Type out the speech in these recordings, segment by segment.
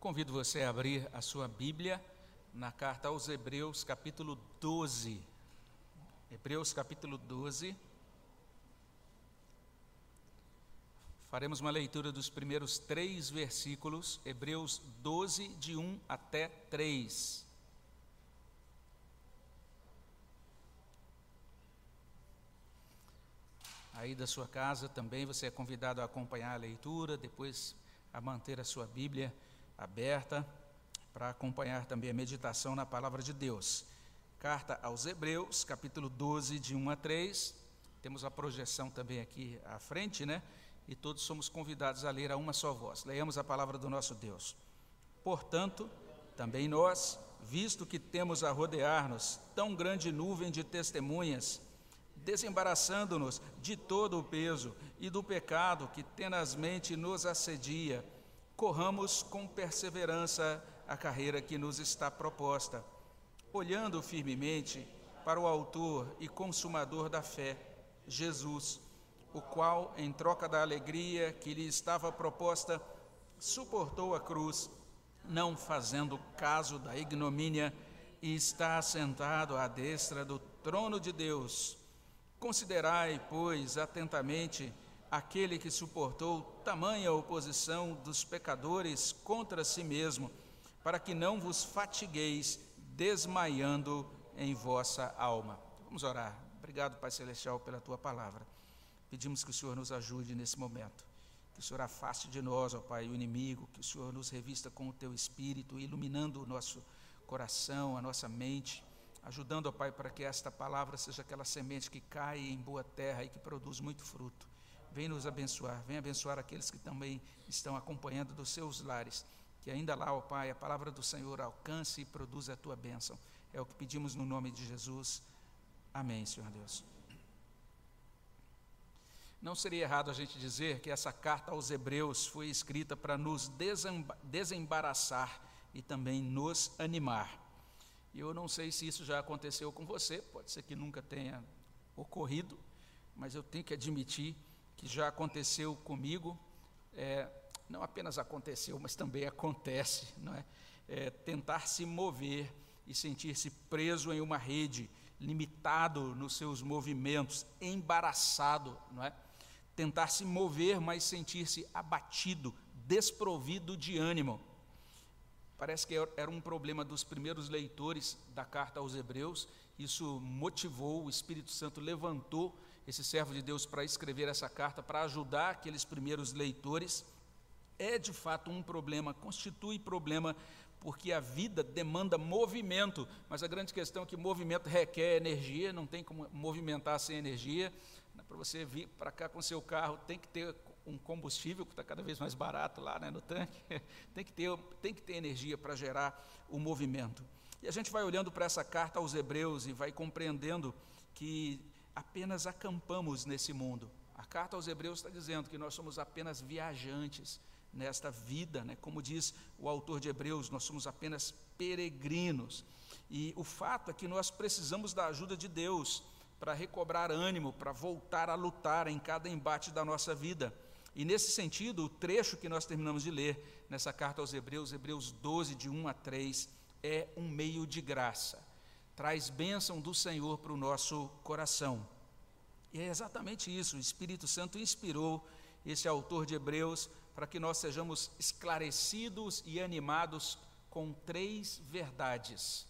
convido você a abrir a sua Bíblia na carta aos Hebreus, capítulo 12. Hebreus, capítulo 12. Faremos uma leitura dos primeiros três versículos, Hebreus 12, de 1 até 3. Aí da sua casa também você é convidado a acompanhar a leitura, depois a manter a sua Bíblia aberta para acompanhar também a meditação na palavra de Deus. Carta aos Hebreus, capítulo 12, de 1 a 3. Temos a projeção também aqui à frente, né? E todos somos convidados a ler a uma só voz. Leiamos a palavra do nosso Deus. Portanto, também nós, visto que temos a rodear-nos tão grande nuvem de testemunhas, desembaraçando-nos de todo o peso e do pecado que tenazmente nos assedia, corramos com perseverança a carreira que nos está proposta, olhando firmemente para o Autor e Consumador da fé, Jesus, o qual, em troca da alegria que lhe estava proposta, suportou a cruz, não fazendo caso da ignomínia, e está assentado à destra do trono de Deus. Considerai, pois, atentamente aquele que suportou tamanha oposição dos pecadores contra si mesmo, para que não vos fatigueis desmaiando em vossa alma. Vamos orar. Obrigado, Pai Celestial, pela tua palavra. Pedimos que o Senhor nos ajude nesse momento. Que o Senhor afaste de nós, ó Pai, o inimigo, que o Senhor nos revista com o teu espírito, iluminando o nosso coração, a nossa mente, ajudando, ó Pai, para que esta palavra seja aquela semente que cai em boa terra e que produz muito fruto. Vem nos abençoar, vem abençoar aqueles que também estão acompanhando dos seus lares. Que ainda lá, ó Pai, a palavra do Senhor alcance e produza a tua bênção. É o que pedimos no nome de Jesus. Amém, Senhor Deus. Não seria errado a gente dizer que essa carta aos Hebreus foi escrita para nos desembaraçar e também nos animar. E eu não sei se isso já aconteceu com você, pode ser que nunca tenha ocorrido, mas eu tenho que admitir que já aconteceu comigo, é, não apenas aconteceu, mas também acontece, não é? é tentar se mover e sentir-se preso em uma rede, limitado nos seus movimentos, embaraçado, não é? Tentar se mover, mas sentir-se abatido, desprovido de ânimo. Parece que era um problema dos primeiros leitores da carta aos Hebreus, isso motivou, o Espírito Santo levantou esse servo de Deus para escrever essa carta, para ajudar aqueles primeiros leitores, é de fato um problema, constitui problema, porque a vida demanda movimento, mas a grande questão é que movimento requer energia, não tem como movimentar sem energia. Para você vir para cá com seu carro, tem que ter um combustível que está cada vez mais barato lá né, no tanque, tem que ter, tem que ter energia para gerar o movimento. E a gente vai olhando para essa carta aos Hebreus e vai compreendendo que apenas acampamos nesse mundo. A carta aos Hebreus está dizendo que nós somos apenas viajantes nesta vida, né? como diz o autor de Hebreus, nós somos apenas peregrinos. E o fato é que nós precisamos da ajuda de Deus para recobrar ânimo, para voltar a lutar em cada embate da nossa vida. E nesse sentido, o trecho que nós terminamos de ler nessa carta aos Hebreus, Hebreus 12, de 1 a 3, é um meio de graça traz bênção do Senhor para o nosso coração. E é exatamente isso, o Espírito Santo inspirou esse autor de Hebreus para que nós sejamos esclarecidos e animados com três verdades.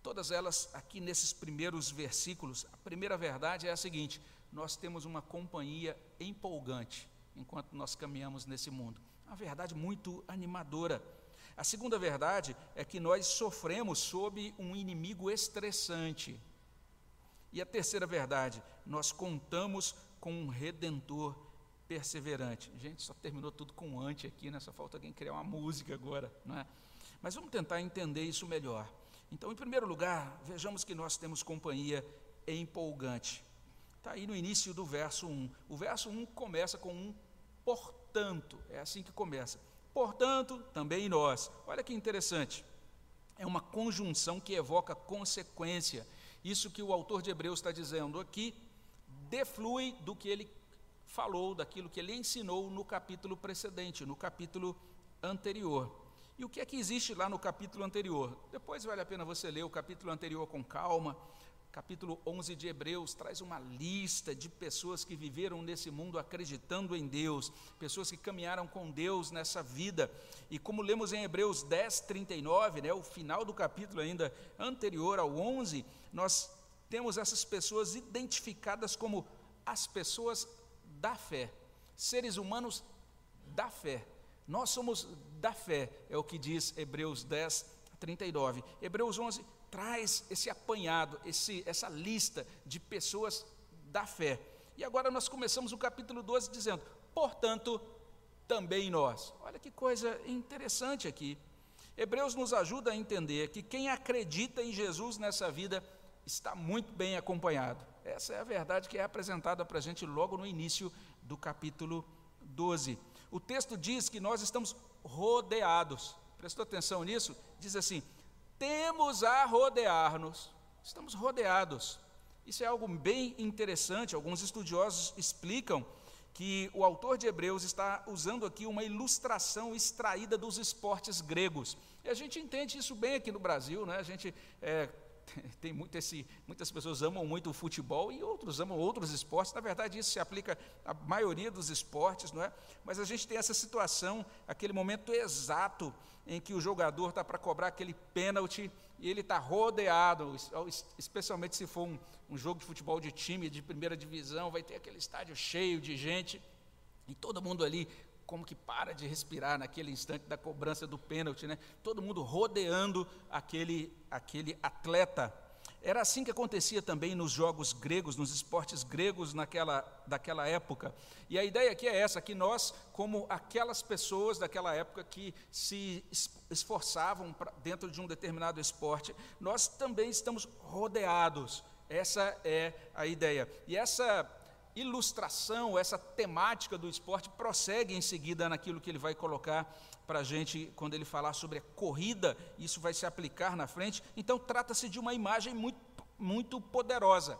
Todas elas aqui nesses primeiros versículos. A primeira verdade é a seguinte: nós temos uma companhia empolgante enquanto nós caminhamos nesse mundo. Uma verdade muito animadora. A segunda verdade é que nós sofremos sob um inimigo estressante. E a terceira verdade, nós contamos com um redentor perseverante. Gente, só terminou tudo com ante aqui, né? Só falta alguém criar uma música agora, não é? Mas vamos tentar entender isso melhor. Então, em primeiro lugar, vejamos que nós temos companhia empolgante. Está aí no início do verso 1. O verso 1 começa com um portanto, é assim que começa portanto, também nós. Olha que interessante. É uma conjunção que evoca consequência. Isso que o autor de Hebreus está dizendo aqui deflui do que ele falou, daquilo que ele ensinou no capítulo precedente, no capítulo anterior. E o que é que existe lá no capítulo anterior? Depois vale a pena você ler o capítulo anterior com calma. Capítulo 11 de Hebreus traz uma lista de pessoas que viveram nesse mundo acreditando em Deus, pessoas que caminharam com Deus nessa vida. E como lemos em Hebreus 10, 39, né, o final do capítulo ainda anterior ao 11, nós temos essas pessoas identificadas como as pessoas da fé, seres humanos da fé. Nós somos da fé, é o que diz Hebreus 10, 39. Hebreus 11 traz esse apanhado, esse, essa lista de pessoas da fé. E agora nós começamos o capítulo 12 dizendo: portanto, também nós. Olha que coisa interessante aqui. Hebreus nos ajuda a entender que quem acredita em Jesus nessa vida está muito bem acompanhado. Essa é a verdade que é apresentada para a gente logo no início do capítulo 12. O texto diz que nós estamos rodeados. Prestou atenção nisso? Diz assim: temos a rodear-nos, estamos rodeados. Isso é algo bem interessante. Alguns estudiosos explicam que o autor de Hebreus está usando aqui uma ilustração extraída dos esportes gregos. E a gente entende isso bem aqui no Brasil, né? A gente é, tem muito esse, muitas pessoas amam muito o futebol e outros amam outros esportes. Na verdade, isso se aplica à maioria dos esportes, não é? Mas a gente tem essa situação, aquele momento exato em que o jogador está para cobrar aquele pênalti e ele está rodeado, especialmente se for um, um jogo de futebol de time de primeira divisão, vai ter aquele estádio cheio de gente e todo mundo ali como que para de respirar naquele instante da cobrança do pênalti, né? Todo mundo rodeando aquele, aquele atleta. Era assim que acontecia também nos jogos gregos, nos esportes gregos naquela, daquela época. E a ideia aqui é essa, que nós, como aquelas pessoas daquela época que se esforçavam pra, dentro de um determinado esporte, nós também estamos rodeados. Essa é a ideia. E essa ilustração, essa temática do esporte prossegue em seguida naquilo que ele vai colocar para a gente quando ele falar sobre a corrida, isso vai se aplicar na frente. Então, trata-se de uma imagem muito, muito poderosa.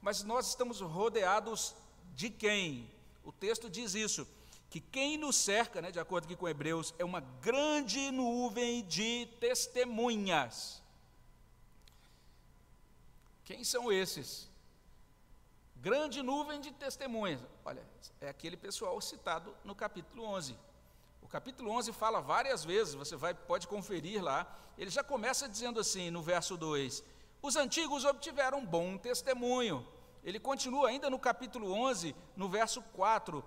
Mas nós estamos rodeados de quem? O texto diz isso, que quem nos cerca, né, de acordo aqui com Hebreus, é uma grande nuvem de testemunhas. Quem são esses? Grande nuvem de testemunhas. Olha, é aquele pessoal citado no capítulo 11. O capítulo 11 fala várias vezes, você vai, pode conferir lá. Ele já começa dizendo assim, no verso 2: Os antigos obtiveram bom testemunho. Ele continua ainda no capítulo 11, no verso 4,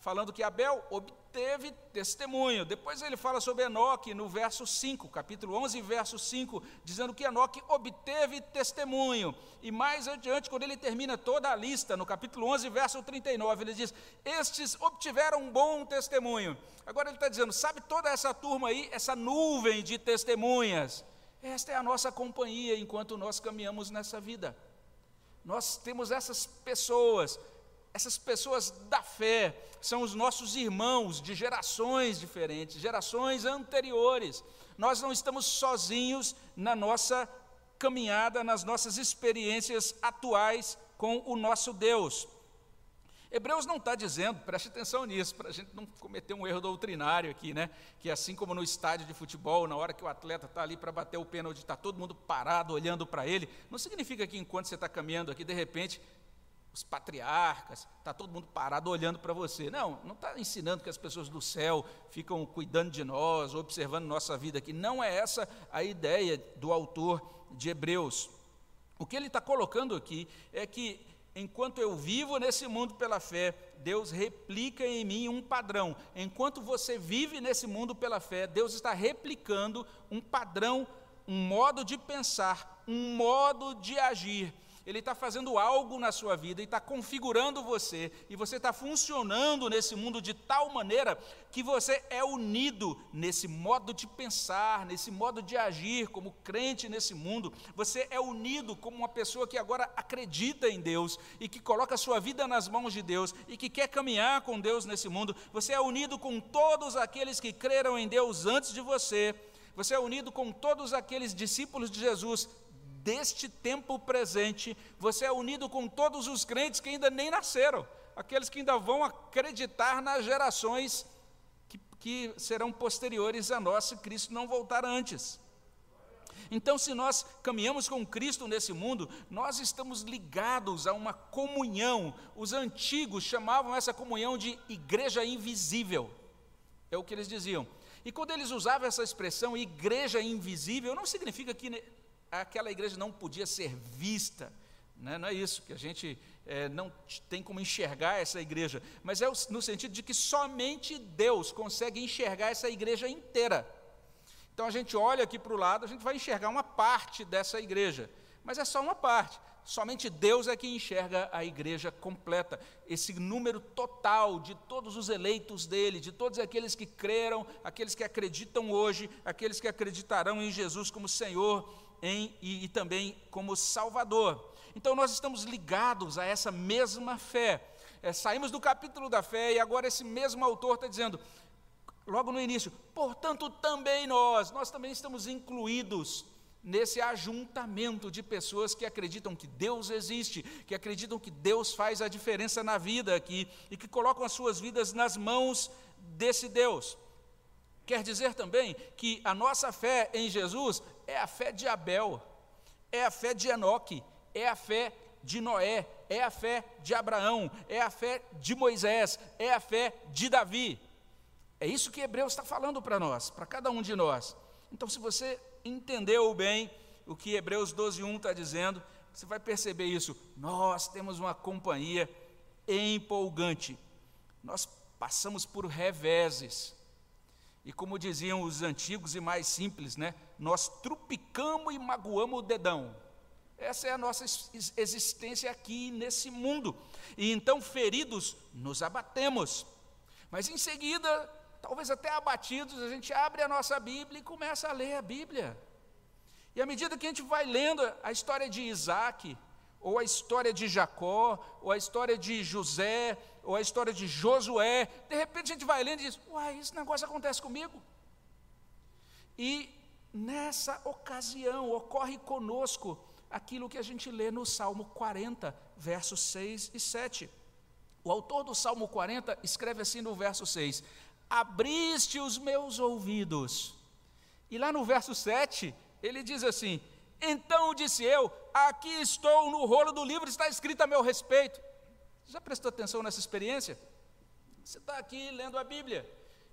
falando que Abel obteve testemunho. Depois ele fala sobre Enoque no verso 5, capítulo 11, verso 5, dizendo que Enoque obteve testemunho. E mais adiante, quando ele termina toda a lista, no capítulo 11, verso 39, ele diz: Estes obtiveram um bom testemunho. Agora ele está dizendo: sabe toda essa turma aí, essa nuvem de testemunhas? Esta é a nossa companhia enquanto nós caminhamos nessa vida. Nós temos essas pessoas essas pessoas da fé são os nossos irmãos de gerações diferentes, gerações anteriores. Nós não estamos sozinhos na nossa caminhada, nas nossas experiências atuais com o nosso Deus. Hebreus não está dizendo, preste atenção nisso, para a gente não cometer um erro doutrinário aqui, né? Que assim como no estádio de futebol, na hora que o atleta está ali para bater o pênalti, está todo mundo parado olhando para ele, não significa que enquanto você está caminhando aqui, de repente, os patriarcas, está todo mundo parado olhando para você. Não, não está ensinando que as pessoas do céu ficam cuidando de nós, observando nossa vida aqui. Não é essa a ideia do autor de Hebreus. O que ele está colocando aqui é que, enquanto eu vivo nesse mundo pela fé, Deus replica em mim um padrão. Enquanto você vive nesse mundo pela fé, Deus está replicando um padrão, um modo de pensar, um modo de agir ele está fazendo algo na sua vida e está configurando você, e você está funcionando nesse mundo de tal maneira que você é unido nesse modo de pensar, nesse modo de agir como crente nesse mundo. Você é unido como uma pessoa que agora acredita em Deus e que coloca a sua vida nas mãos de Deus e que quer caminhar com Deus nesse mundo. Você é unido com todos aqueles que creram em Deus antes de você. Você é unido com todos aqueles discípulos de Jesus deste tempo presente, você é unido com todos os crentes que ainda nem nasceram, aqueles que ainda vão acreditar nas gerações que, que serão posteriores a nós se Cristo não voltar antes. Então, se nós caminhamos com Cristo nesse mundo, nós estamos ligados a uma comunhão. Os antigos chamavam essa comunhão de igreja invisível. É o que eles diziam. E quando eles usavam essa expressão igreja invisível, não significa que aquela igreja não podia ser vista. Né? Não é isso, que a gente é, não tem como enxergar essa igreja, mas é no sentido de que somente Deus consegue enxergar essa igreja inteira. Então a gente olha aqui para o lado, a gente vai enxergar uma parte dessa igreja, mas é só uma parte. Somente Deus é que enxerga a igreja completa, esse número total de todos os eleitos dele, de todos aqueles que creram, aqueles que acreditam hoje, aqueles que acreditarão em Jesus como Senhor em, e, e também como Salvador. Então nós estamos ligados a essa mesma fé. É, saímos do capítulo da fé e agora esse mesmo autor está dizendo: logo no início, portanto também nós, nós também estamos incluídos nesse ajuntamento de pessoas que acreditam que Deus existe, que acreditam que Deus faz a diferença na vida aqui e que colocam as suas vidas nas mãos desse Deus. Quer dizer também que a nossa fé em Jesus é a fé de Abel, é a fé de Enoque, é a fé de Noé, é a fé de Abraão, é a fé de Moisés, é a fé de Davi. É isso que Hebreus está falando para nós, para cada um de nós. Então, se você entendeu bem o que Hebreus 12:1 está dizendo, você vai perceber isso. Nós temos uma companhia empolgante. Nós passamos por reveses. E como diziam os antigos e mais simples, né? Nós trupicamos e magoamos o dedão. Essa é a nossa existência aqui nesse mundo. E então, feridos, nos abatemos. Mas em seguida, talvez até abatidos, a gente abre a nossa Bíblia e começa a ler a Bíblia. E à medida que a gente vai lendo a história de Isaac, ou a história de Jacó, ou a história de José, ou a história de Josué, de repente a gente vai lendo e diz: Uai, esse negócio acontece comigo. E nessa ocasião ocorre conosco aquilo que a gente lê no Salmo 40, versos 6 e 7. O autor do Salmo 40 escreve assim no verso 6: abriste os meus ouvidos. E lá no verso 7, ele diz assim: Então disse eu, aqui estou no rolo do livro, está escrito a meu respeito. Já prestou atenção nessa experiência? Você está aqui lendo a Bíblia,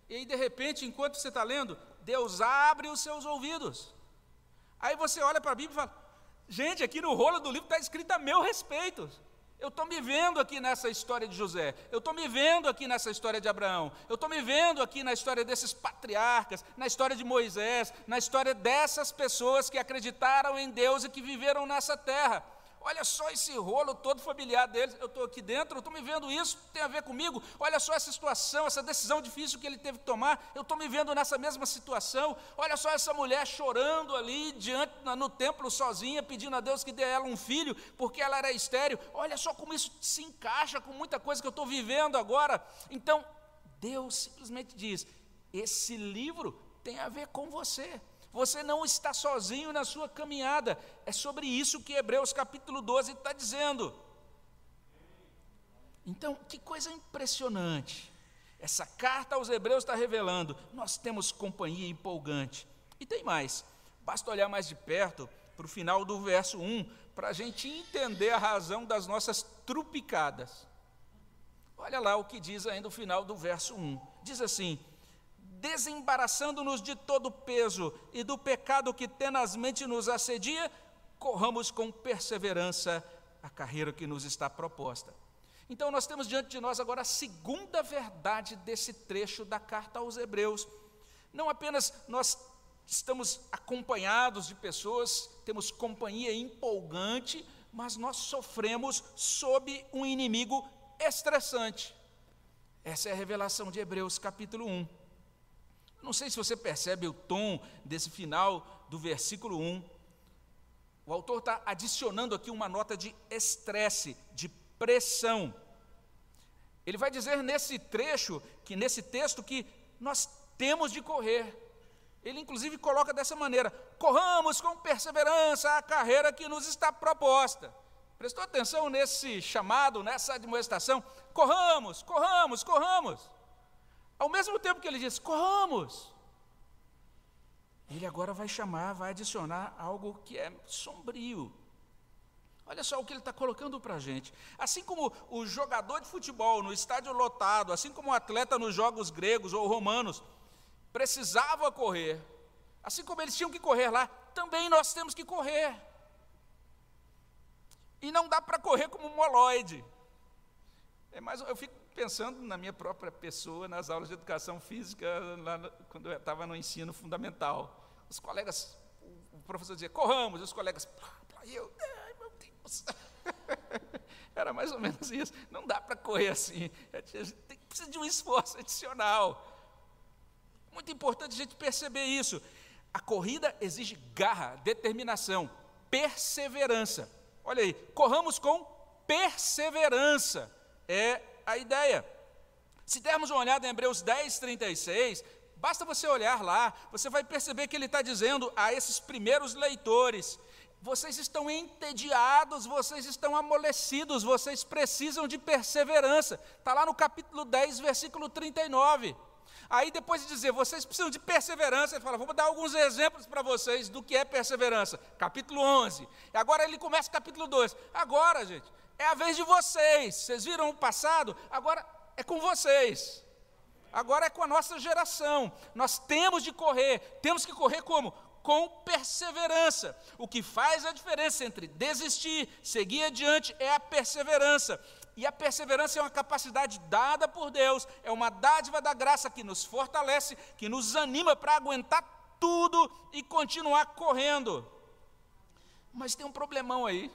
e aí de repente, enquanto você está lendo, Deus abre os seus ouvidos. Aí você olha para a Bíblia e fala: Gente, aqui no rolo do livro está escrito a meu respeito. Eu estou me vendo aqui nessa história de José, eu estou me vendo aqui nessa história de Abraão, eu estou me vendo aqui na história desses patriarcas, na história de Moisés, na história dessas pessoas que acreditaram em Deus e que viveram nessa terra. Olha só esse rolo todo familiar deles. Eu estou aqui dentro, eu estou me vendo isso, tem a ver comigo. Olha só essa situação, essa decisão difícil que ele teve que tomar. Eu estou me vendo nessa mesma situação. Olha só essa mulher chorando ali diante no templo sozinha, pedindo a Deus que dê a ela um filho, porque ela era estéreo. Olha só como isso se encaixa com muita coisa que eu estou vivendo agora. Então, Deus simplesmente diz: esse livro tem a ver com você. Você não está sozinho na sua caminhada. É sobre isso que Hebreus capítulo 12 está dizendo. Então, que coisa impressionante. Essa carta aos Hebreus está revelando: nós temos companhia empolgante. E tem mais, basta olhar mais de perto para o final do verso 1, para a gente entender a razão das nossas trupicadas. Olha lá o que diz ainda o final do verso 1: diz assim: desembaraçando-nos de todo peso e do pecado que tenazmente nos assedia, corramos com perseverança a carreira que nos está proposta. Então, nós temos diante de nós agora a segunda verdade desse trecho da carta aos Hebreus. Não apenas nós estamos acompanhados de pessoas, temos companhia empolgante, mas nós sofremos sob um inimigo estressante. Essa é a revelação de Hebreus capítulo 1. Não sei se você percebe o tom desse final do versículo 1. O autor está adicionando aqui uma nota de estresse, de pressão. Ele vai dizer nesse trecho, que nesse texto, que nós temos de correr. Ele inclusive coloca dessa maneira: corramos com perseverança a carreira que nos está proposta. Prestou atenção nesse chamado, nessa admoestação? Corramos, corramos, corramos. Ao mesmo tempo que ele diz, corramos, ele agora vai chamar, vai adicionar algo que é sombrio. Olha só o que ele está colocando para a gente. Assim como o jogador de futebol no estádio lotado, assim como o atleta nos jogos gregos ou romanos, precisava correr, assim como eles tinham que correr lá, também nós temos que correr. E não dá para correr como um moloide. É mais, eu fico pensando na minha própria pessoa nas aulas de educação física, lá, quando eu estava no ensino fundamental. Os colegas, o professor dizia, corramos, e os colegas, e eu, ai meu Deus. Era mais ou menos isso. Não dá para correr assim. É, tem, precisa de um esforço adicional. Muito importante a gente perceber isso. A corrida exige garra, determinação, perseverança. Olha aí, corramos com perseverança. É a ideia. Se dermos uma olhada em Hebreus 10, 36, basta você olhar lá, você vai perceber que ele está dizendo a esses primeiros leitores: vocês estão entediados, vocês estão amolecidos, vocês precisam de perseverança. Está lá no capítulo 10, versículo 39. Aí depois de dizer, vocês precisam de perseverança, ele fala, vamos dar alguns exemplos para vocês do que é perseverança. Capítulo 11. E agora ele começa capítulo 2. Agora, gente, é a vez de vocês. Vocês viram o passado? Agora é com vocês. Agora é com a nossa geração. Nós temos de correr. Temos que correr como? Com perseverança. O que faz a diferença entre desistir, seguir adiante, é a perseverança. E a perseverança é uma capacidade dada por Deus, é uma dádiva da graça que nos fortalece, que nos anima para aguentar tudo e continuar correndo. Mas tem um problemão aí.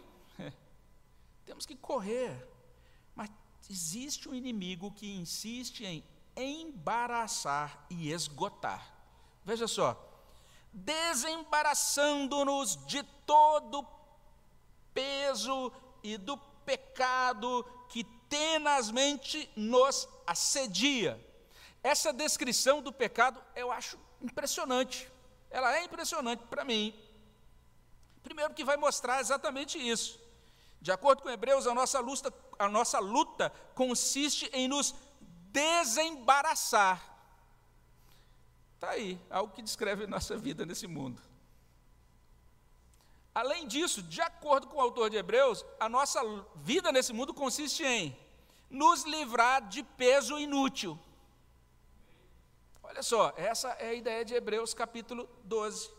Temos que correr. Mas existe um inimigo que insiste em embaraçar e esgotar. Veja só, desembaraçando-nos de todo peso e do pecado que tenazmente nos assedia. Essa descrição do pecado eu acho impressionante. Ela é impressionante para mim. Primeiro, que vai mostrar exatamente isso. De acordo com Hebreus, a nossa luta, a nossa luta consiste em nos desembaraçar. Está aí, algo que descreve nossa vida nesse mundo. Além disso, de acordo com o autor de Hebreus, a nossa vida nesse mundo consiste em nos livrar de peso inútil. Olha só, essa é a ideia de Hebreus capítulo 12.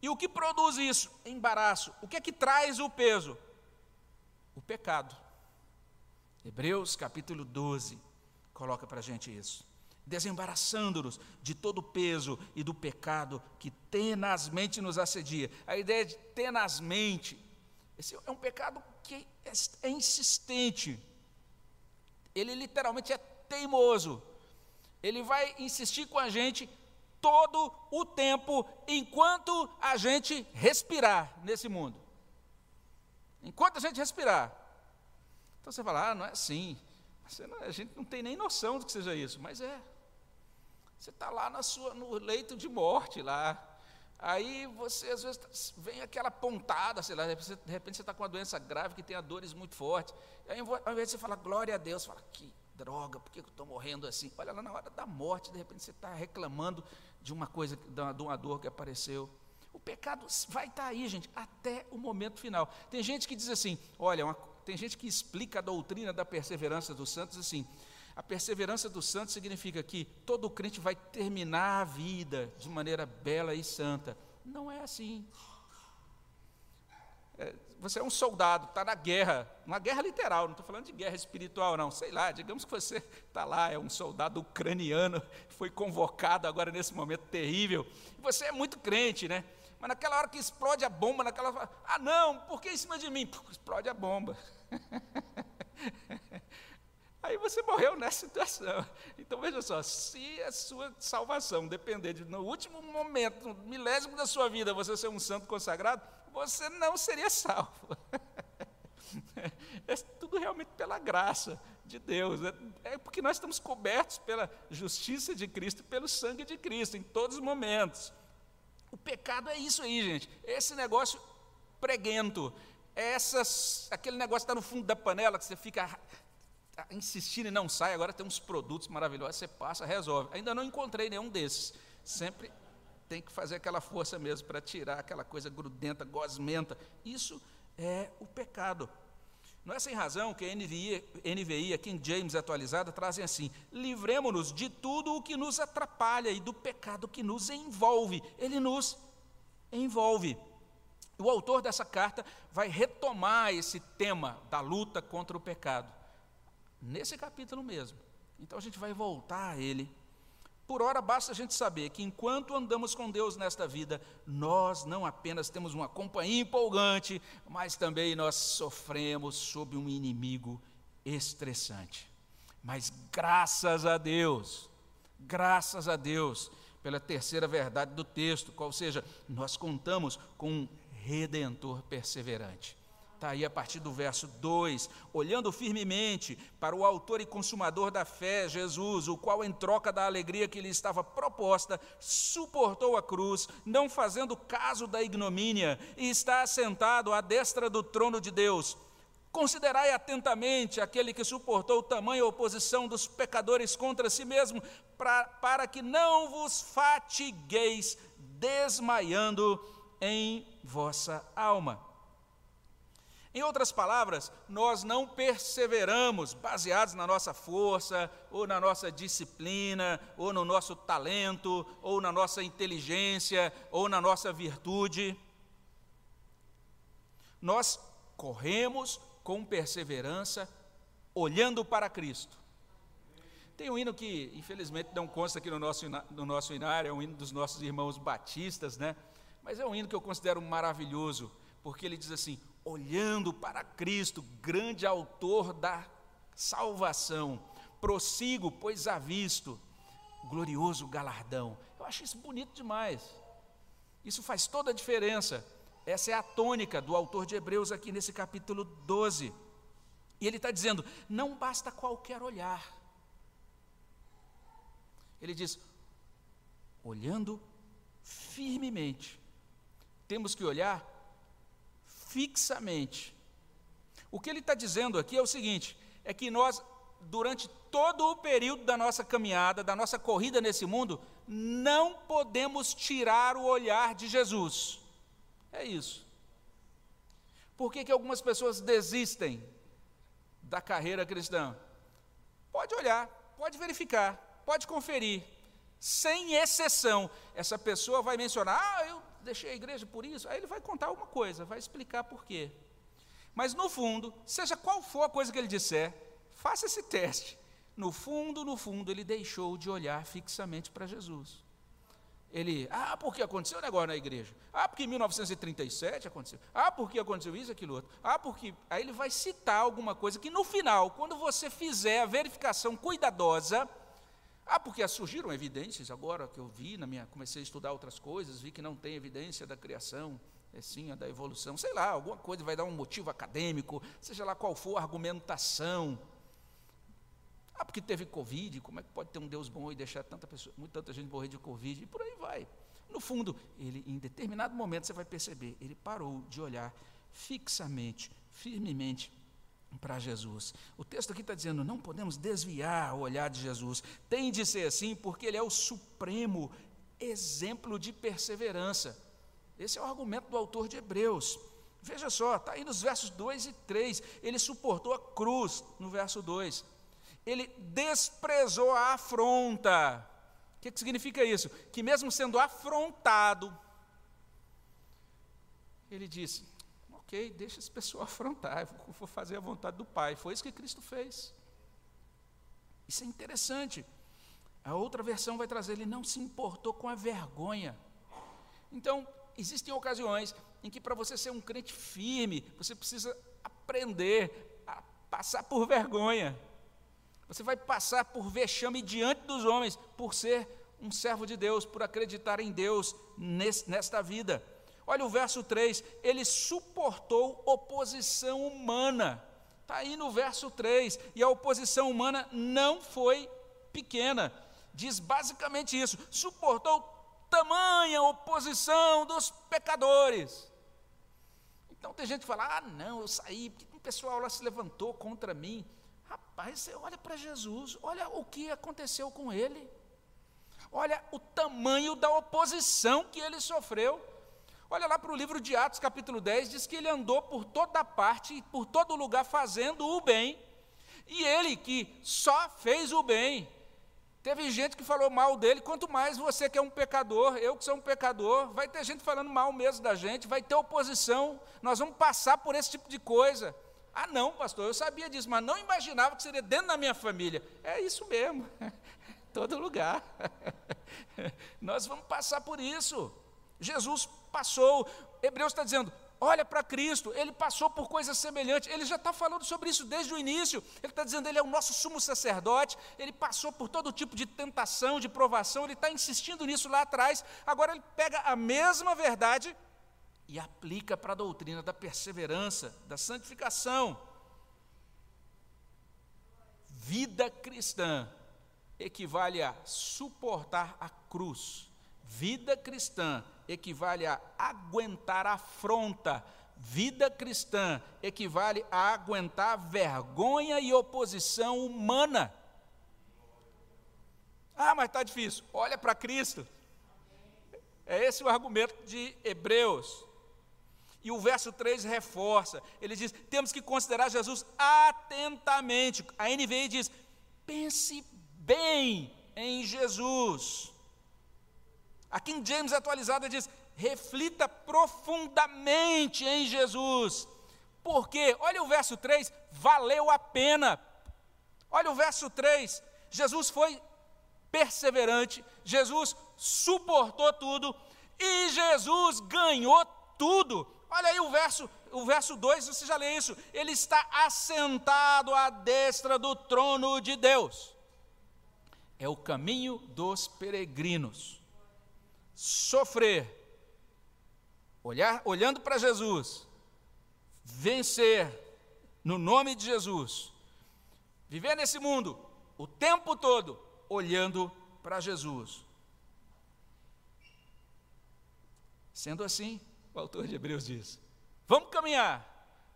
E o que produz isso? Embaraço. O que é que traz o peso? O pecado. Hebreus capítulo 12 coloca para gente isso. Desembaraçando-nos de todo o peso e do pecado que tenazmente nos assedia. A ideia de tenazmente, esse é um pecado que é, é insistente. Ele literalmente é teimoso. Ele vai insistir com a gente todo o tempo enquanto a gente respirar nesse mundo. Enquanto a gente respirar. Então você fala, ah, não é assim. Não, a gente não tem nem noção do que seja isso, mas é. Você está lá na sua, no leito de morte lá. Aí você às vezes vem aquela pontada, sei lá, de repente você está com uma doença grave que tem dores muito fortes. Aí ao invés de você falar glória a Deus, fala que droga, por que eu estou morrendo assim? Olha lá na hora da morte, de repente você está reclamando de uma coisa, de uma dor que apareceu. O pecado vai estar tá aí, gente, até o momento final. Tem gente que diz assim: olha, uma, tem gente que explica a doutrina da perseverança dos santos assim. A perseverança dos santos significa que todo crente vai terminar a vida de maneira bela e santa. Não é assim. É, você é um soldado, está na guerra, uma guerra literal, não estou falando de guerra espiritual, não, sei lá, digamos que você está lá, é um soldado ucraniano, foi convocado agora nesse momento terrível, você é muito crente, né? Mas naquela hora que explode a bomba, naquela hora, ah não, por que em cima de mim? Explode a bomba. Aí você morreu nessa situação. Então veja só, se a sua salvação depender de no último momento, no milésimo da sua vida, você ser um santo consagrado, você não seria salvo. É tudo realmente pela graça de Deus. É, é porque nós estamos cobertos pela justiça de Cristo, pelo sangue de Cristo, em todos os momentos. O pecado é isso aí, gente. Esse negócio preguento. Essas, aquele negócio que está no fundo da panela, que você fica insistindo e não sai, agora tem uns produtos maravilhosos, você passa, resolve. Ainda não encontrei nenhum desses. Sempre tem que fazer aquela força mesmo para tirar aquela coisa grudenta, gosmenta. Isso é o pecado. Não é sem razão que a NVI, NVI a King James atualizada, trazem assim: livremos-nos de tudo o que nos atrapalha e do pecado que nos envolve. Ele nos envolve. O autor dessa carta vai retomar esse tema da luta contra o pecado, nesse capítulo mesmo. Então a gente vai voltar a ele por ora, basta a gente saber que enquanto andamos com Deus nesta vida, nós não apenas temos uma companhia empolgante, mas também nós sofremos sob um inimigo estressante. Mas graças a Deus, graças a Deus, pela terceira verdade do texto, qual seja, nós contamos com um redentor perseverante. Está aí a partir do verso 2, olhando firmemente para o autor e consumador da fé, Jesus, o qual, em troca da alegria que lhe estava proposta, suportou a cruz, não fazendo caso da ignomínia, e está assentado à destra do trono de Deus. Considerai atentamente aquele que suportou tamanha oposição dos pecadores contra si mesmo, pra, para que não vos fatigueis desmaiando em vossa alma. Em outras palavras, nós não perseveramos baseados na nossa força, ou na nossa disciplina, ou no nosso talento, ou na nossa inteligência, ou na nossa virtude. Nós corremos com perseverança, olhando para Cristo. Tem um hino que, infelizmente, não consta aqui no nosso, no nosso inário, é um hino dos nossos irmãos batistas, né? Mas é um hino que eu considero maravilhoso, porque ele diz assim: olhando para Cristo, grande autor da salvação. Prossigo, pois há visto glorioso galardão. Eu acho isso bonito demais. Isso faz toda a diferença. Essa é a tônica do autor de Hebreus aqui nesse capítulo 12. E ele está dizendo: não basta qualquer olhar. Ele diz: olhando firmemente, temos que olhar fixamente. O que ele está dizendo aqui é o seguinte: é que nós, durante todo o período da nossa caminhada, da nossa corrida nesse mundo, não podemos tirar o olhar de Jesus. É isso. Por que, que algumas pessoas desistem da carreira cristã? Pode olhar, pode verificar, pode conferir. Sem exceção, essa pessoa vai mencionar: ah, eu deixei a igreja por isso. Aí ele vai contar alguma coisa, vai explicar por quê. Mas no fundo, seja qual for a coisa que ele disser, faça esse teste. No fundo, no fundo, ele deixou de olhar fixamente para Jesus. Ele, ah, porque aconteceu um negócio na igreja. Ah, porque em 1937 aconteceu. Ah, porque aconteceu isso, aquilo outro. Ah, porque. Aí ele vai citar alguma coisa que no final, quando você fizer a verificação cuidadosa, ah, porque surgiram evidências agora que eu vi na minha, comecei a estudar outras coisas, vi que não tem evidência da criação, é sim da evolução, sei lá, alguma coisa vai dar um motivo acadêmico, seja lá qual for a argumentação. Ah, porque teve Covid, como é que pode ter um Deus bom e deixar tanta, pessoa, tanta gente morrer de Covid? E por aí vai. No fundo, ele, em determinado momento, você vai perceber, ele parou de olhar fixamente, firmemente para Jesus. O texto aqui está dizendo: não podemos desviar o olhar de Jesus. Tem de ser assim, porque Ele é o supremo exemplo de perseverança. Esse é o argumento do autor de Hebreus. Veja só, está aí nos versos 2 e 3. Ele suportou a cruz, no verso 2. Ele desprezou a afronta. O que, que significa isso? Que mesmo sendo afrontado, ele disse: ok, deixa esse pessoal afrontar, eu vou fazer a vontade do Pai. Foi isso que Cristo fez. Isso é interessante. A outra versão vai trazer, ele não se importou com a vergonha. Então, existem ocasiões em que para você ser um crente firme, você precisa aprender a passar por vergonha. Você vai passar por vexame diante dos homens, por ser um servo de Deus, por acreditar em Deus nesta vida. Olha o verso 3: ele suportou oposição humana. Está aí no verso 3. E a oposição humana não foi pequena. Diz basicamente isso: suportou tamanha oposição dos pecadores. Então tem gente que fala: ah, não, eu saí, porque um pessoal lá se levantou contra mim. Rapaz, você olha para Jesus, olha o que aconteceu com ele. Olha o tamanho da oposição que ele sofreu. Olha lá para o livro de Atos, capítulo 10, diz que ele andou por toda parte e por todo lugar fazendo o bem. E ele que só fez o bem. Teve gente que falou mal dele, quanto mais você que é um pecador, eu que sou um pecador, vai ter gente falando mal mesmo da gente, vai ter oposição, nós vamos passar por esse tipo de coisa. Ah, não, pastor, eu sabia disso, mas não imaginava que seria dentro da minha família. É isso mesmo, todo lugar. nós vamos passar por isso. Jesus passou, Hebreus está dizendo: olha para Cristo, ele passou por coisas semelhantes, ele já está falando sobre isso desde o início, ele está dizendo, ele é o nosso sumo sacerdote, ele passou por todo tipo de tentação, de provação, ele está insistindo nisso lá atrás, agora ele pega a mesma verdade e aplica para a doutrina da perseverança, da santificação. Vida cristã equivale a suportar a cruz. Vida cristã equivale a aguentar afronta. Vida cristã equivale a aguentar vergonha e oposição humana. Ah, mas está difícil. Olha para Cristo. É esse o argumento de Hebreus. E o verso 3 reforça. Ele diz: temos que considerar Jesus atentamente. A NVI diz: pense bem em Jesus. A King James atualizada diz: reflita profundamente em Jesus. Porque, olha o verso 3, valeu a pena. Olha o verso 3, Jesus foi perseverante, Jesus suportou tudo e Jesus ganhou tudo. Olha aí o verso, o verso 2, você já lê isso. Ele está assentado à destra do trono de Deus. É o caminho dos peregrinos sofrer, olhar, olhando para Jesus, vencer no nome de Jesus, viver nesse mundo o tempo todo olhando para Jesus. Sendo assim, o autor de Hebreus diz: vamos caminhar,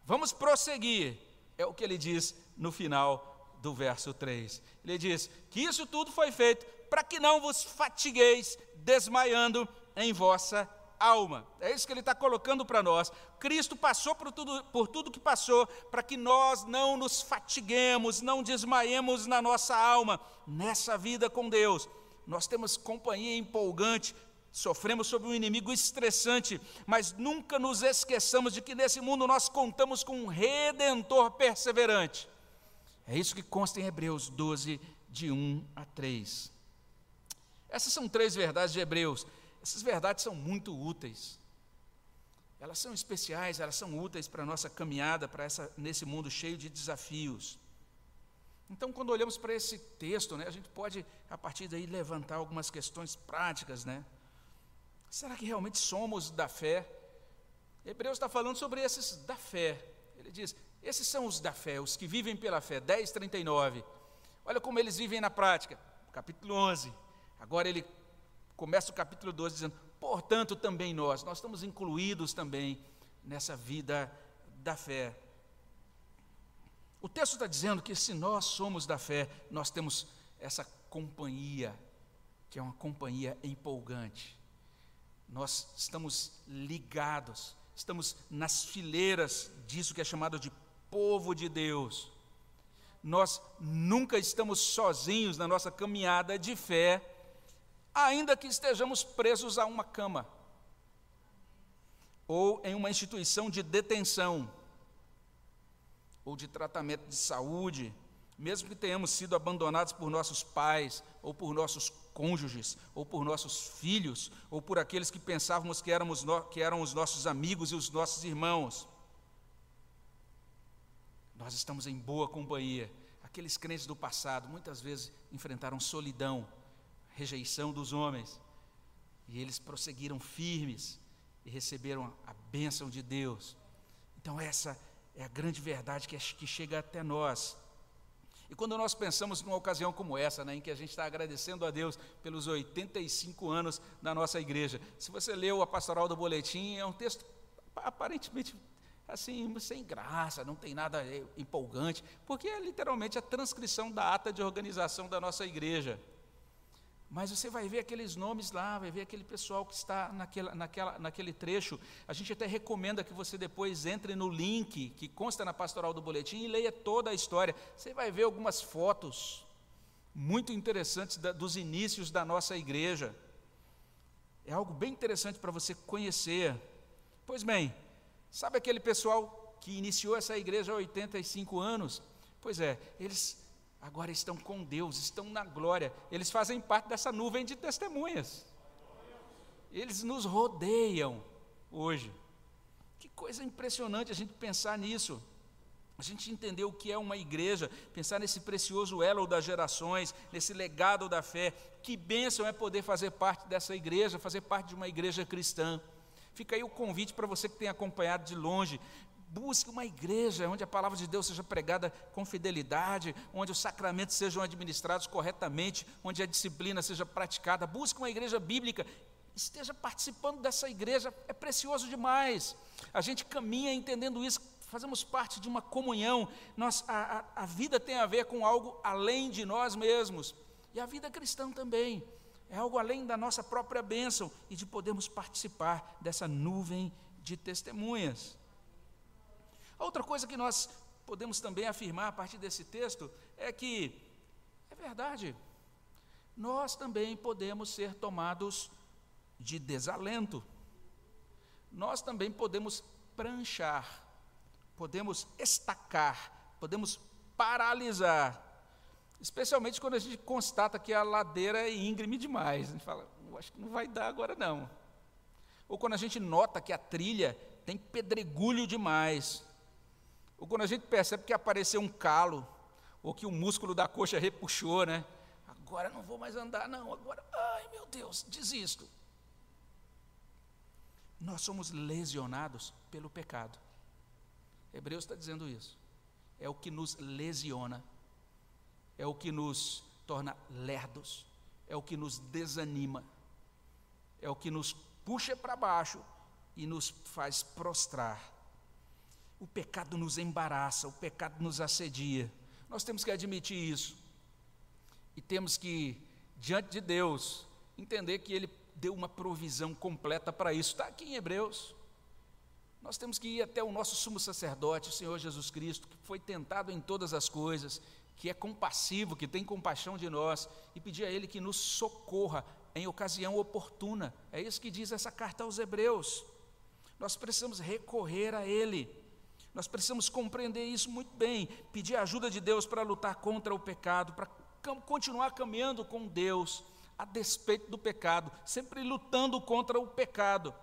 vamos prosseguir, é o que ele diz no final do verso 3. Ele diz que isso tudo foi feito para que não vos fatigueis desmaiando em vossa alma. É isso que ele está colocando para nós. Cristo passou por tudo, por tudo que passou, para que nós não nos fatiguemos, não desmaiemos na nossa alma, nessa vida com Deus. Nós temos companhia empolgante, sofremos sob um inimigo estressante, mas nunca nos esqueçamos de que nesse mundo nós contamos com um redentor perseverante. É isso que consta em Hebreus 12, de 1 a 3. Essas são três verdades de Hebreus. Essas verdades são muito úteis. Elas são especiais, elas são úteis para a nossa caminhada para essa, nesse mundo cheio de desafios. Então, quando olhamos para esse texto, né, a gente pode, a partir daí, levantar algumas questões práticas. Né? Será que realmente somos da fé? Hebreus está falando sobre esses da fé. Ele diz: esses são os da fé, os que vivem pela fé. 10, 39. Olha como eles vivem na prática. Capítulo 11. Agora ele começa o capítulo 12 dizendo: portanto, também nós, nós estamos incluídos também nessa vida da fé. O texto está dizendo que se nós somos da fé, nós temos essa companhia, que é uma companhia empolgante. Nós estamos ligados, estamos nas fileiras disso que é chamado de povo de Deus. Nós nunca estamos sozinhos na nossa caminhada de fé, ainda que estejamos presos a uma cama ou em uma instituição de detenção ou de tratamento de saúde, mesmo que tenhamos sido abandonados por nossos pais, ou por nossos cônjuges, ou por nossos filhos, ou por aqueles que pensávamos que, éramos no, que eram os nossos amigos e os nossos irmãos. Nós estamos em boa companhia. Aqueles crentes do passado muitas vezes enfrentaram solidão, rejeição dos homens. E eles prosseguiram firmes e receberam a bênção de Deus. Então, essa é a grande verdade que, que chega até nós. E quando nós pensamos numa ocasião como essa, né, em que a gente está agradecendo a Deus pelos 85 anos da nossa igreja, se você leu a pastoral do boletim, é um texto aparentemente assim, sem graça, não tem nada é, empolgante, porque é literalmente a transcrição da ata de organização da nossa igreja. Mas você vai ver aqueles nomes lá, vai ver aquele pessoal que está naquela, naquela, naquele trecho. A gente até recomenda que você depois entre no link que consta na pastoral do boletim e leia toda a história. Você vai ver algumas fotos muito interessantes da, dos inícios da nossa igreja. É algo bem interessante para você conhecer. Pois bem, sabe aquele pessoal que iniciou essa igreja há 85 anos? Pois é, eles agora estão com Deus, estão na glória, eles fazem parte dessa nuvem de testemunhas. Eles nos rodeiam hoje. Que coisa impressionante a gente pensar nisso. A gente entender o que é uma igreja, pensar nesse precioso elo das gerações, nesse legado da fé. Que bênção é poder fazer parte dessa igreja, fazer parte de uma igreja cristã. Fica aí o convite para você que tem acompanhado de longe. Busque uma igreja onde a palavra de Deus seja pregada com fidelidade, onde os sacramentos sejam administrados corretamente, onde a disciplina seja praticada. Busque uma igreja bíblica. Esteja participando dessa igreja, é precioso demais. A gente caminha entendendo isso, fazemos parte de uma comunhão. Nós, a, a, a vida tem a ver com algo além de nós mesmos. E a vida cristã também. É algo além da nossa própria bênção e de podermos participar dessa nuvem de testemunhas. Outra coisa que nós podemos também afirmar a partir desse texto é que, é verdade, nós também podemos ser tomados de desalento, nós também podemos pranchar, podemos estacar, podemos paralisar, especialmente quando a gente constata que a ladeira é íngreme demais, a gente fala, acho que não vai dar agora não. Ou quando a gente nota que a trilha tem pedregulho demais, ou quando a gente percebe que apareceu um calo, ou que o músculo da coxa repuxou, né? Agora não vou mais andar, não. Agora, ai meu Deus, desisto. Nós somos lesionados pelo pecado. Hebreus está dizendo isso. É o que nos lesiona, é o que nos torna lerdos, é o que nos desanima, é o que nos puxa para baixo e nos faz prostrar o pecado nos embaraça, o pecado nos assedia. Nós temos que admitir isso. E temos que, diante de Deus, entender que Ele deu uma provisão completa para isso. Está aqui em Hebreus. Nós temos que ir até o nosso sumo sacerdote, o Senhor Jesus Cristo, que foi tentado em todas as coisas, que é compassivo, que tem compaixão de nós, e pedir a Ele que nos socorra em ocasião oportuna. É isso que diz essa carta aos Hebreus. Nós precisamos recorrer a Ele. Nós precisamos compreender isso muito bem, pedir a ajuda de Deus para lutar contra o pecado, para continuar caminhando com Deus, a despeito do pecado, sempre lutando contra o pecado.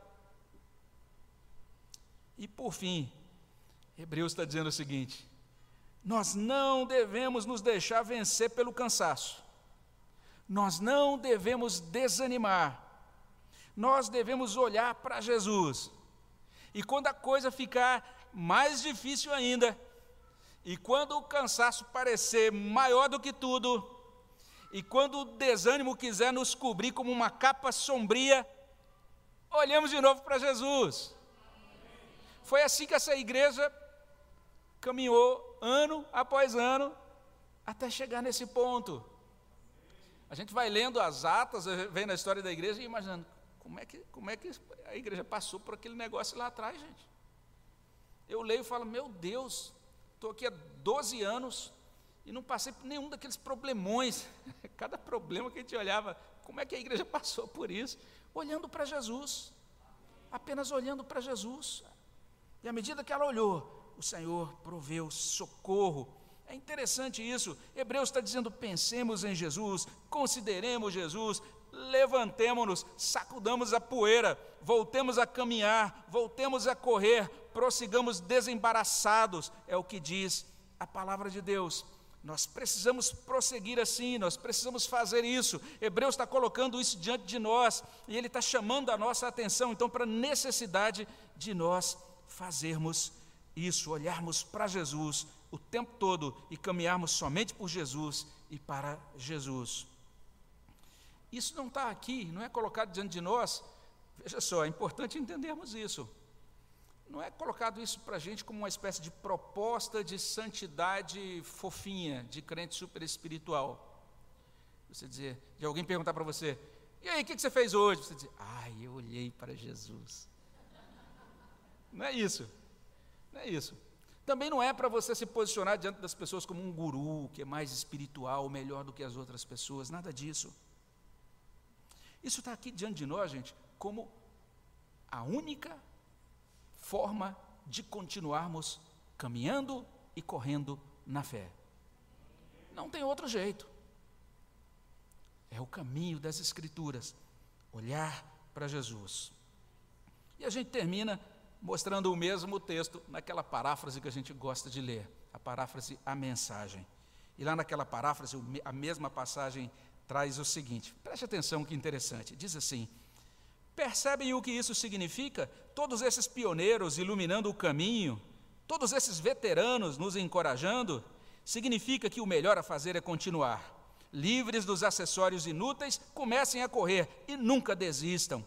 E por fim, Hebreus está dizendo o seguinte: nós não devemos nos deixar vencer pelo cansaço, nós não devemos desanimar, nós devemos olhar para Jesus, e quando a coisa ficar mais difícil ainda. E quando o cansaço parecer maior do que tudo, e quando o desânimo quiser nos cobrir como uma capa sombria, olhamos de novo para Jesus. Foi assim que essa igreja caminhou ano após ano até chegar nesse ponto. A gente vai lendo as atas, vendo a história da igreja e imaginando como é que, como é que a igreja passou por aquele negócio lá atrás, gente. Eu leio e falo, meu Deus, estou aqui há 12 anos e não passei por nenhum daqueles problemões. Cada problema que a gente olhava, como é que a igreja passou por isso? Olhando para Jesus, apenas olhando para Jesus. E à medida que ela olhou, o Senhor proveu socorro. É interessante isso. Hebreus está dizendo: pensemos em Jesus, consideremos Jesus, levantemos-nos, sacudamos a poeira, voltemos a caminhar, voltemos a correr, prossigamos desembaraçados, é o que diz a palavra de Deus. Nós precisamos prosseguir assim, nós precisamos fazer isso. Hebreus está colocando isso diante de nós e ele está chamando a nossa atenção, então, para a necessidade de nós fazermos isso, olharmos para Jesus o tempo todo e caminharmos somente por Jesus e para Jesus. Isso não está aqui, não é colocado diante de nós. Veja só, é importante entendermos isso. não é colocado isso para a gente como uma espécie de proposta de santidade fofinha, de crente super espiritual. Você dizer, de alguém perguntar para você, e aí, o que, você fez hoje? Você dizer, ai, eu olhei para Jesus. Não é isso. Não é isso. Também não é para você se posicionar diante das pessoas como um guru, que é mais espiritual, melhor do que as outras pessoas, nada disso. Isso está aqui diante de nós, gente, como a única forma de continuarmos caminhando e correndo na fé. Não tem outro jeito. É o caminho das Escrituras, olhar para Jesus. E a gente termina mostrando o mesmo texto naquela paráfrase que a gente gosta de ler, a paráfrase A Mensagem. E lá naquela paráfrase, a mesma passagem traz o seguinte: preste atenção que interessante. Diz assim: Percebem o que isso significa? Todos esses pioneiros iluminando o caminho, todos esses veteranos nos encorajando, significa que o melhor a fazer é continuar. Livres dos acessórios inúteis, comecem a correr e nunca desistam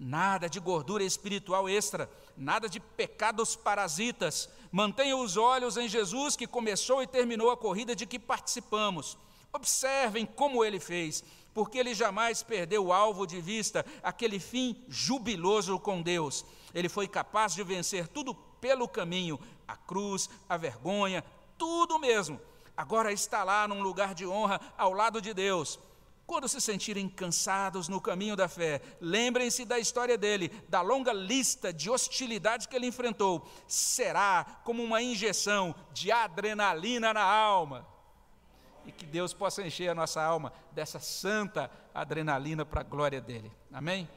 nada de gordura espiritual extra, nada de pecados parasitas. Mantenha os olhos em Jesus que começou e terminou a corrida de que participamos. Observem como ele fez, porque ele jamais perdeu o alvo de vista, aquele fim jubiloso com Deus. Ele foi capaz de vencer tudo pelo caminho, a cruz, a vergonha, tudo mesmo. Agora está lá num lugar de honra ao lado de Deus quando se sentirem cansados no caminho da fé, lembrem-se da história dele, da longa lista de hostilidades que ele enfrentou. Será como uma injeção de adrenalina na alma. E que Deus possa encher a nossa alma dessa santa adrenalina para a glória dele. Amém?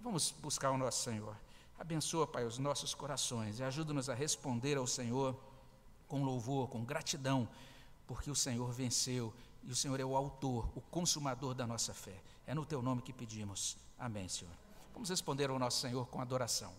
Vamos buscar o nosso Senhor. Abençoa, Pai, os nossos corações e ajuda-nos a responder ao Senhor com louvor, com gratidão, porque o Senhor venceu e o Senhor é o autor, o consumador da nossa fé. É no teu nome que pedimos. Amém, Senhor. Vamos responder ao nosso Senhor com adoração.